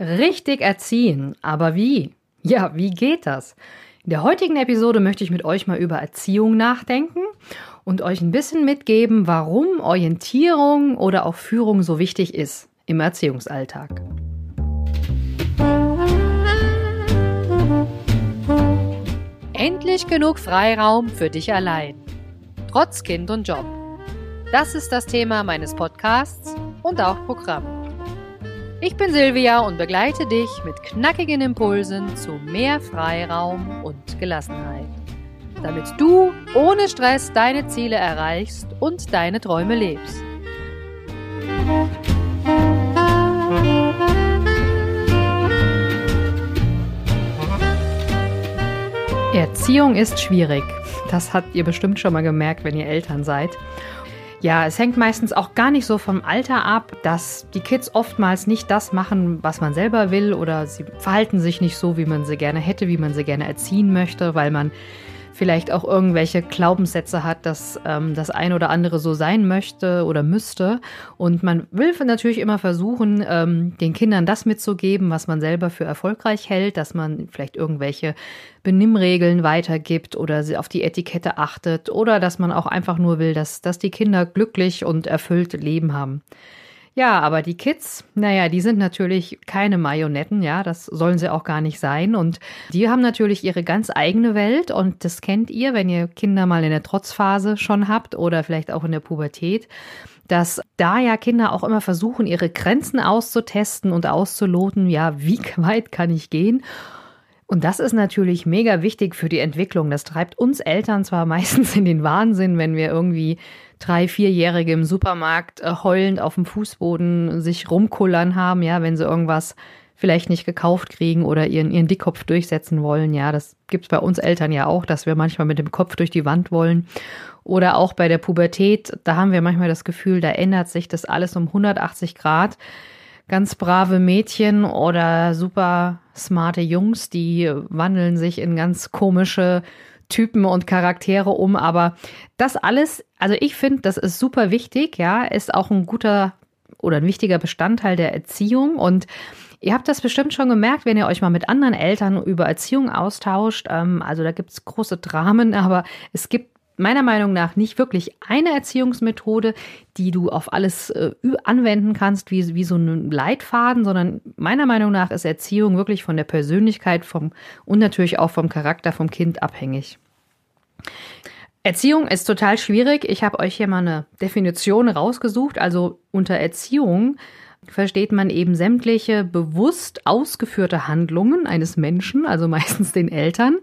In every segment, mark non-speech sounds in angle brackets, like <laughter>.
Richtig erziehen. Aber wie? Ja, wie geht das? In der heutigen Episode möchte ich mit euch mal über Erziehung nachdenken und euch ein bisschen mitgeben, warum Orientierung oder auch Führung so wichtig ist im Erziehungsalltag. Endlich genug Freiraum für dich allein. Trotz Kind und Job. Das ist das Thema meines Podcasts und auch Programm. Ich bin Silvia und begleite dich mit knackigen Impulsen zu mehr Freiraum und Gelassenheit, damit du ohne Stress deine Ziele erreichst und deine Träume lebst. Erziehung ist schwierig. Das habt ihr bestimmt schon mal gemerkt, wenn ihr Eltern seid. Ja, es hängt meistens auch gar nicht so vom Alter ab, dass die Kids oftmals nicht das machen, was man selber will oder sie verhalten sich nicht so, wie man sie gerne hätte, wie man sie gerne erziehen möchte, weil man vielleicht auch irgendwelche Glaubenssätze hat, dass ähm, das ein oder andere so sein möchte oder müsste. Und man will natürlich immer versuchen, ähm, den Kindern das mitzugeben, was man selber für erfolgreich hält, dass man vielleicht irgendwelche Benimmregeln weitergibt oder auf die Etikette achtet oder dass man auch einfach nur will, dass, dass die Kinder glücklich und erfüllt Leben haben. Ja, aber die Kids, naja, die sind natürlich keine Marionetten, ja, das sollen sie auch gar nicht sein. Und die haben natürlich ihre ganz eigene Welt und das kennt ihr, wenn ihr Kinder mal in der Trotzphase schon habt oder vielleicht auch in der Pubertät dass da ja Kinder auch immer versuchen, ihre Grenzen auszutesten und auszuloten, ja, wie <laughs> weit kann ich gehen? Und das ist natürlich mega wichtig für die Entwicklung. Das treibt uns Eltern zwar <laughs> meistens in den Wahnsinn, wenn wir irgendwie drei, vierjährige im Supermarkt äh, heulend auf dem Fußboden sich rumkullern haben, ja, wenn sie irgendwas vielleicht nicht gekauft kriegen oder ihren, ihren Dickkopf durchsetzen wollen. Ja, das gibt's bei uns Eltern ja auch, dass wir manchmal mit dem Kopf durch die Wand wollen. Oder auch bei der Pubertät, da haben wir manchmal das Gefühl, da ändert sich das alles um 180 Grad ganz brave Mädchen oder super smarte Jungs, die wandeln sich in ganz komische Typen und Charaktere um. Aber das alles, also ich finde, das ist super wichtig, ja, ist auch ein guter oder ein wichtiger Bestandteil der Erziehung und Ihr habt das bestimmt schon gemerkt, wenn ihr euch mal mit anderen Eltern über Erziehung austauscht. Ähm, also da gibt es große Dramen, <laughs> aber es gibt meiner Meinung nach nicht wirklich eine Erziehungsmethode, die du auf alles äh, anwenden kannst, wie, wie so ein Leitfaden, sondern meiner Meinung nach ist Erziehung wirklich von der Persönlichkeit vom, und natürlich auch vom Charakter vom Kind abhängig. Erziehung ist total schwierig. Ich habe euch hier mal eine Definition rausgesucht. Also unter Erziehung versteht man eben sämtliche bewusst ausgeführte Handlungen eines Menschen, also meistens den Eltern,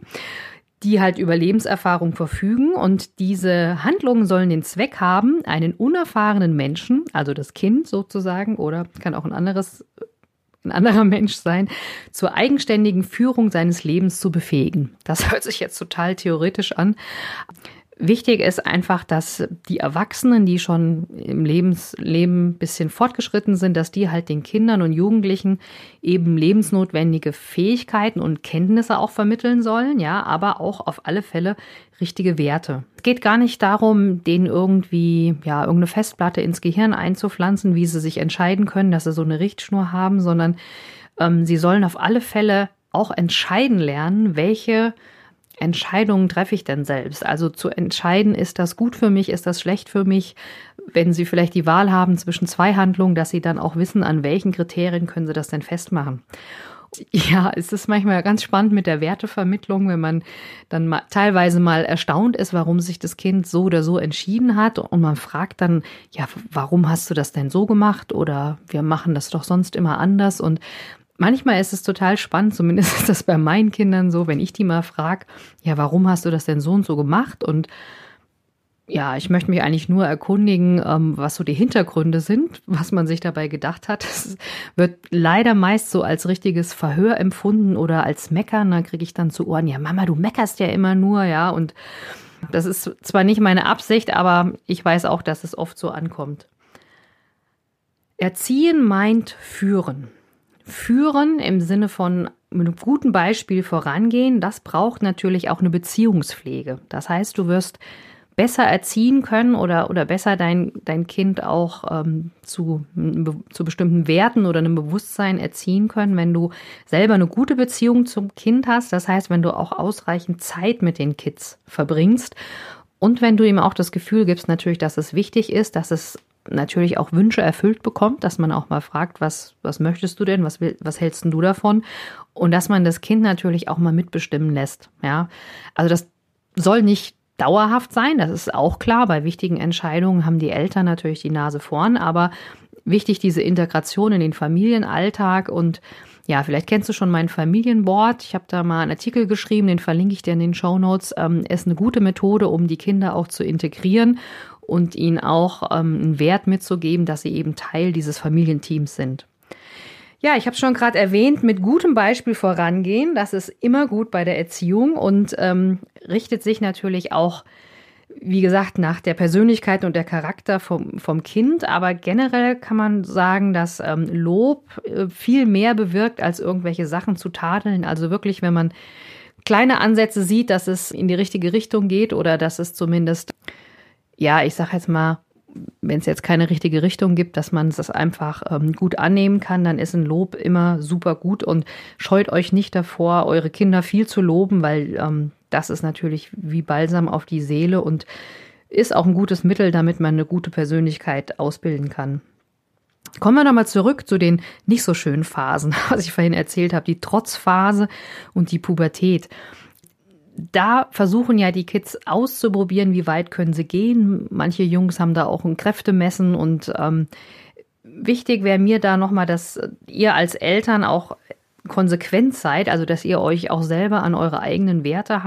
die halt über Lebenserfahrung verfügen und diese Handlungen sollen den Zweck haben, einen unerfahrenen Menschen, also das Kind sozusagen oder kann auch ein anderes ein anderer Mensch sein, zur eigenständigen Führung seines Lebens zu befähigen. Das hört sich jetzt total theoretisch an. Wichtig ist einfach, dass die Erwachsenen, die schon im Lebensleben ein bisschen fortgeschritten sind, dass die halt den Kindern und Jugendlichen eben lebensnotwendige Fähigkeiten und Kenntnisse auch vermitteln sollen, ja, aber auch auf alle Fälle richtige Werte. Es geht gar nicht darum, denen irgendwie, ja, irgendeine Festplatte ins Gehirn einzupflanzen, wie sie sich entscheiden können, dass sie so eine Richtschnur haben, sondern ähm, sie sollen auf alle Fälle auch entscheiden lernen, welche Entscheidungen treffe ich denn selbst? Also zu entscheiden, ist das gut für mich, ist das schlecht für mich? Wenn Sie vielleicht die Wahl haben zwischen zwei Handlungen, dass Sie dann auch wissen, an welchen Kriterien können Sie das denn festmachen. Ja, es ist manchmal ganz spannend mit der Wertevermittlung, wenn man dann mal, teilweise mal erstaunt ist, warum sich das Kind so oder so entschieden hat und man fragt dann, ja, warum hast du das denn so gemacht oder wir machen das doch sonst immer anders und Manchmal ist es total spannend, zumindest <laughs> ist das bei meinen Kindern so, wenn ich die mal frage, ja, warum hast du das denn so und so gemacht? Und ja, ich möchte mich eigentlich nur erkundigen, ähm, was so die Hintergründe sind, was man sich dabei gedacht hat. <laughs> Es wird leider meist so als richtiges Verhör empfunden oder als Meckern. Da kriege ich dann zu Ohren, ja, Mama, du meckerst ja immer nur, ja. Und das ist zwar nicht meine Absicht, aber ich weiß auch, dass es oft so ankommt. Erziehen meint führen führen im Sinne von mit einem guten Beispiel vorangehen, das braucht natürlich auch eine Beziehungspflege. Das heißt, du wirst besser erziehen können oder, oder besser dein, dein Kind auch ähm, zu, zu bestimmten Werten oder einem Bewusstsein erziehen können, wenn du selber eine gute Beziehung zum Kind hast. Das heißt, wenn du auch ausreichend Zeit mit den Kids verbringst und wenn du ihm auch das Gefühl gibst, natürlich, dass es wichtig ist, dass es natürlich auch Wünsche erfüllt bekommt, dass man auch mal fragt, was, was möchtest du denn, was, will, was hältst du davon? Und dass man das Kind natürlich auch mal mitbestimmen lässt. Ja, also das soll nicht dauerhaft sein, das ist auch klar. Bei wichtigen Entscheidungen haben die Eltern natürlich die Nase vorn, aber wichtig diese Integration in den Familienalltag und ja, vielleicht kennst du schon mein Familienboard. Ich habe da mal einen Artikel geschrieben, den verlinke ich dir in den Show Notes. Ähm, ist eine gute Methode, um die Kinder auch zu integrieren und ihnen auch ähm, einen Wert mitzugeben, dass sie eben Teil dieses Familienteams sind. Ja, ich habe schon gerade erwähnt, mit gutem Beispiel vorangehen, das ist immer gut bei der Erziehung und ähm, richtet sich natürlich auch, wie gesagt, nach der Persönlichkeit und der Charakter vom, vom Kind. Aber generell kann man sagen, dass ähm, Lob äh, viel mehr bewirkt, als irgendwelche Sachen zu tadeln. Also wirklich, wenn man kleine Ansätze sieht, dass es in die richtige Richtung geht oder dass es zumindest ja, ich sage jetzt mal, wenn es jetzt keine richtige Richtung gibt, dass man das einfach ähm, gut annehmen kann, dann ist ein Lob immer super gut und scheut euch nicht davor, eure Kinder viel zu loben, weil ähm, das ist natürlich wie Balsam auf die Seele und ist auch ein gutes Mittel, damit man eine gute Persönlichkeit ausbilden kann. Kommen wir nochmal zurück zu den nicht so schönen Phasen, <laughs> was ich vorhin erzählt habe, die Trotzphase und die Pubertät da versuchen ja die Kids auszuprobieren, wie weit können sie gehen. Manche Jungs haben da auch ein Kräftemessen und ähm, wichtig wäre mir da nochmal, dass ihr als Eltern auch konsequent seid, also dass ihr euch auch selber an eure eigenen Werte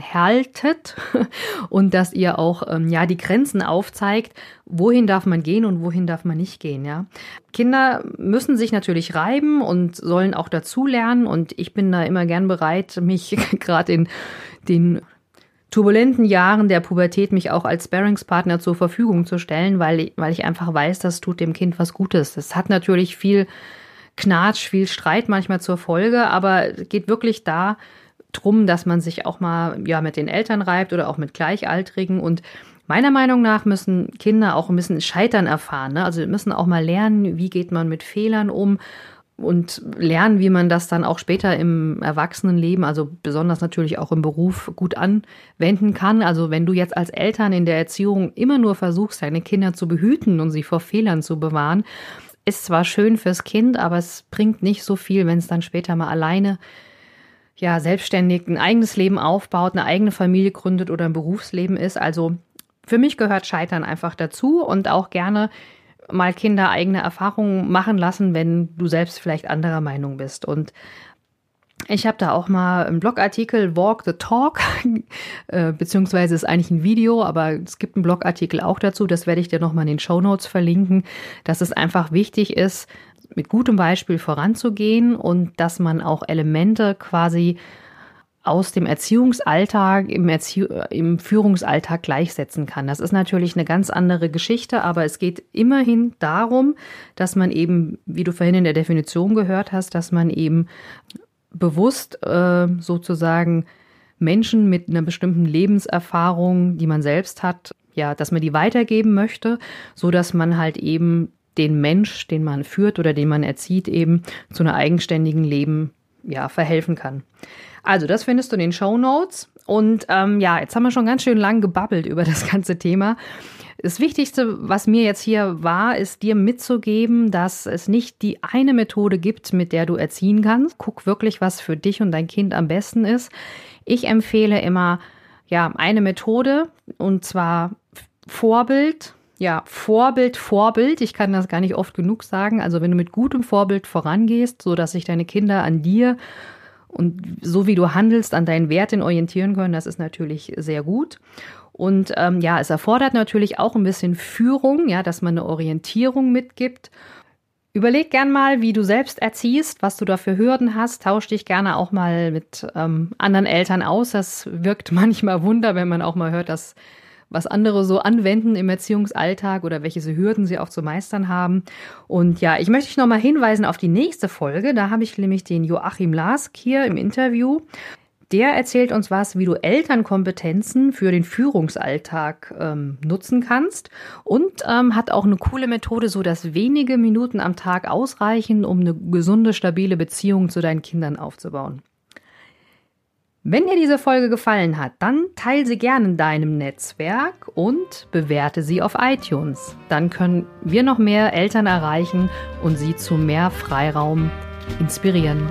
haltet <laughs> und dass ihr auch ähm, ja die Grenzen aufzeigt, wohin darf man gehen und wohin darf man nicht gehen, ja. Kinder müssen sich natürlich reiben und sollen auch dazulernen und ich bin da immer gern bereit, mich <laughs> gerade in den turbulenten Jahren der Pubertät mich auch als Sparringspartner zur Verfügung zu stellen, weil, weil ich einfach weiß, das tut dem Kind was Gutes. Es hat natürlich viel Knatsch, viel Streit manchmal zur Folge, aber geht wirklich da drum, dass man sich auch mal ja mit den Eltern reibt oder auch mit Gleichaltrigen und Meiner Meinung nach müssen Kinder auch ein bisschen Scheitern erfahren. Ne? Also müssen auch mal lernen, wie geht man mit Fehlern um und lernen, wie man das dann auch später im Erwachsenenleben, also besonders natürlich auch im Beruf, gut anwenden kann. Also wenn du jetzt als Eltern in der Erziehung immer nur versuchst, deine Kinder zu behüten und sie vor Fehlern zu bewahren, ist zwar schön fürs Kind, aber es bringt nicht so viel, wenn es dann später mal alleine ja, selbstständig ein eigenes Leben aufbaut, eine eigene Familie gründet oder ein Berufsleben ist. Also für mich gehört Scheitern einfach dazu und auch gerne mal Kinder eigene Erfahrungen machen lassen, wenn du selbst vielleicht anderer Meinung bist. Und ich habe da auch mal einen Blogartikel Walk the Talk, <laughs> äh, beziehungsweise ist eigentlich ein Video, aber es gibt einen Blogartikel auch dazu, das werde ich dir nochmal in den Show Notes verlinken, dass es einfach wichtig ist, mit gutem Beispiel voranzugehen und dass man auch Elemente quasi aus dem Erziehungsalltag im, Erzie im Führungsalltag gleichsetzen kann. Das ist natürlich eine ganz andere Geschichte, aber es geht immerhin darum, dass man eben, wie du vorhin in der Definition gehört hast, dass man eben bewusst äh, sozusagen Menschen mit einer bestimmten Lebenserfahrung, die man selbst hat, ja, dass man die weitergeben möchte, so dass man halt eben den Mensch, den man führt oder den man erzieht, eben zu einem eigenständigen Leben ja, verhelfen kann. Also, das findest du in den Show Notes. Und ähm, ja, jetzt haben wir schon ganz schön lang gebabbelt über das ganze Thema. Das Wichtigste, was mir jetzt hier war, ist dir mitzugeben, dass es nicht die eine Methode gibt, mit der du erziehen kannst. Guck wirklich, was für dich und dein Kind am besten ist. Ich empfehle immer, ja, eine Methode und zwar Vorbild, ja, Vorbild, Vorbild. Ich kann das gar nicht oft genug sagen. Also wenn du mit gutem Vorbild vorangehst, so dass sich deine Kinder an dir und so wie du handelst, an deinen Werten orientieren können, das ist natürlich sehr gut. Und ähm, ja, es erfordert natürlich auch ein bisschen Führung, ja, dass man eine Orientierung mitgibt. Überleg gern mal, wie du selbst erziehst, was du da für Hürden hast. Tausch dich gerne auch mal mit ähm, anderen Eltern aus. Das wirkt <laughs> manchmal Wunder, wenn man auch mal hört, dass was andere so anwenden im Erziehungsalltag oder welche Hürden sie auch zu meistern haben. Und ja, ich möchte dich nochmal hinweisen auf die nächste Folge. Da habe ich nämlich den Joachim Lask hier im Interview. Der erzählt uns was, wie du Elternkompetenzen für den Führungsalltag ähm, nutzen kannst und ähm, hat auch eine coole Methode, so dass wenige Minuten am Tag ausreichen, um eine gesunde, stabile Beziehung zu deinen Kindern aufzubauen. Wenn dir diese Folge gefallen hat, dann teile sie gerne in deinem Netzwerk und bewerte sie auf iTunes. Dann können wir noch mehr Eltern erreichen und sie zu mehr Freiraum inspirieren.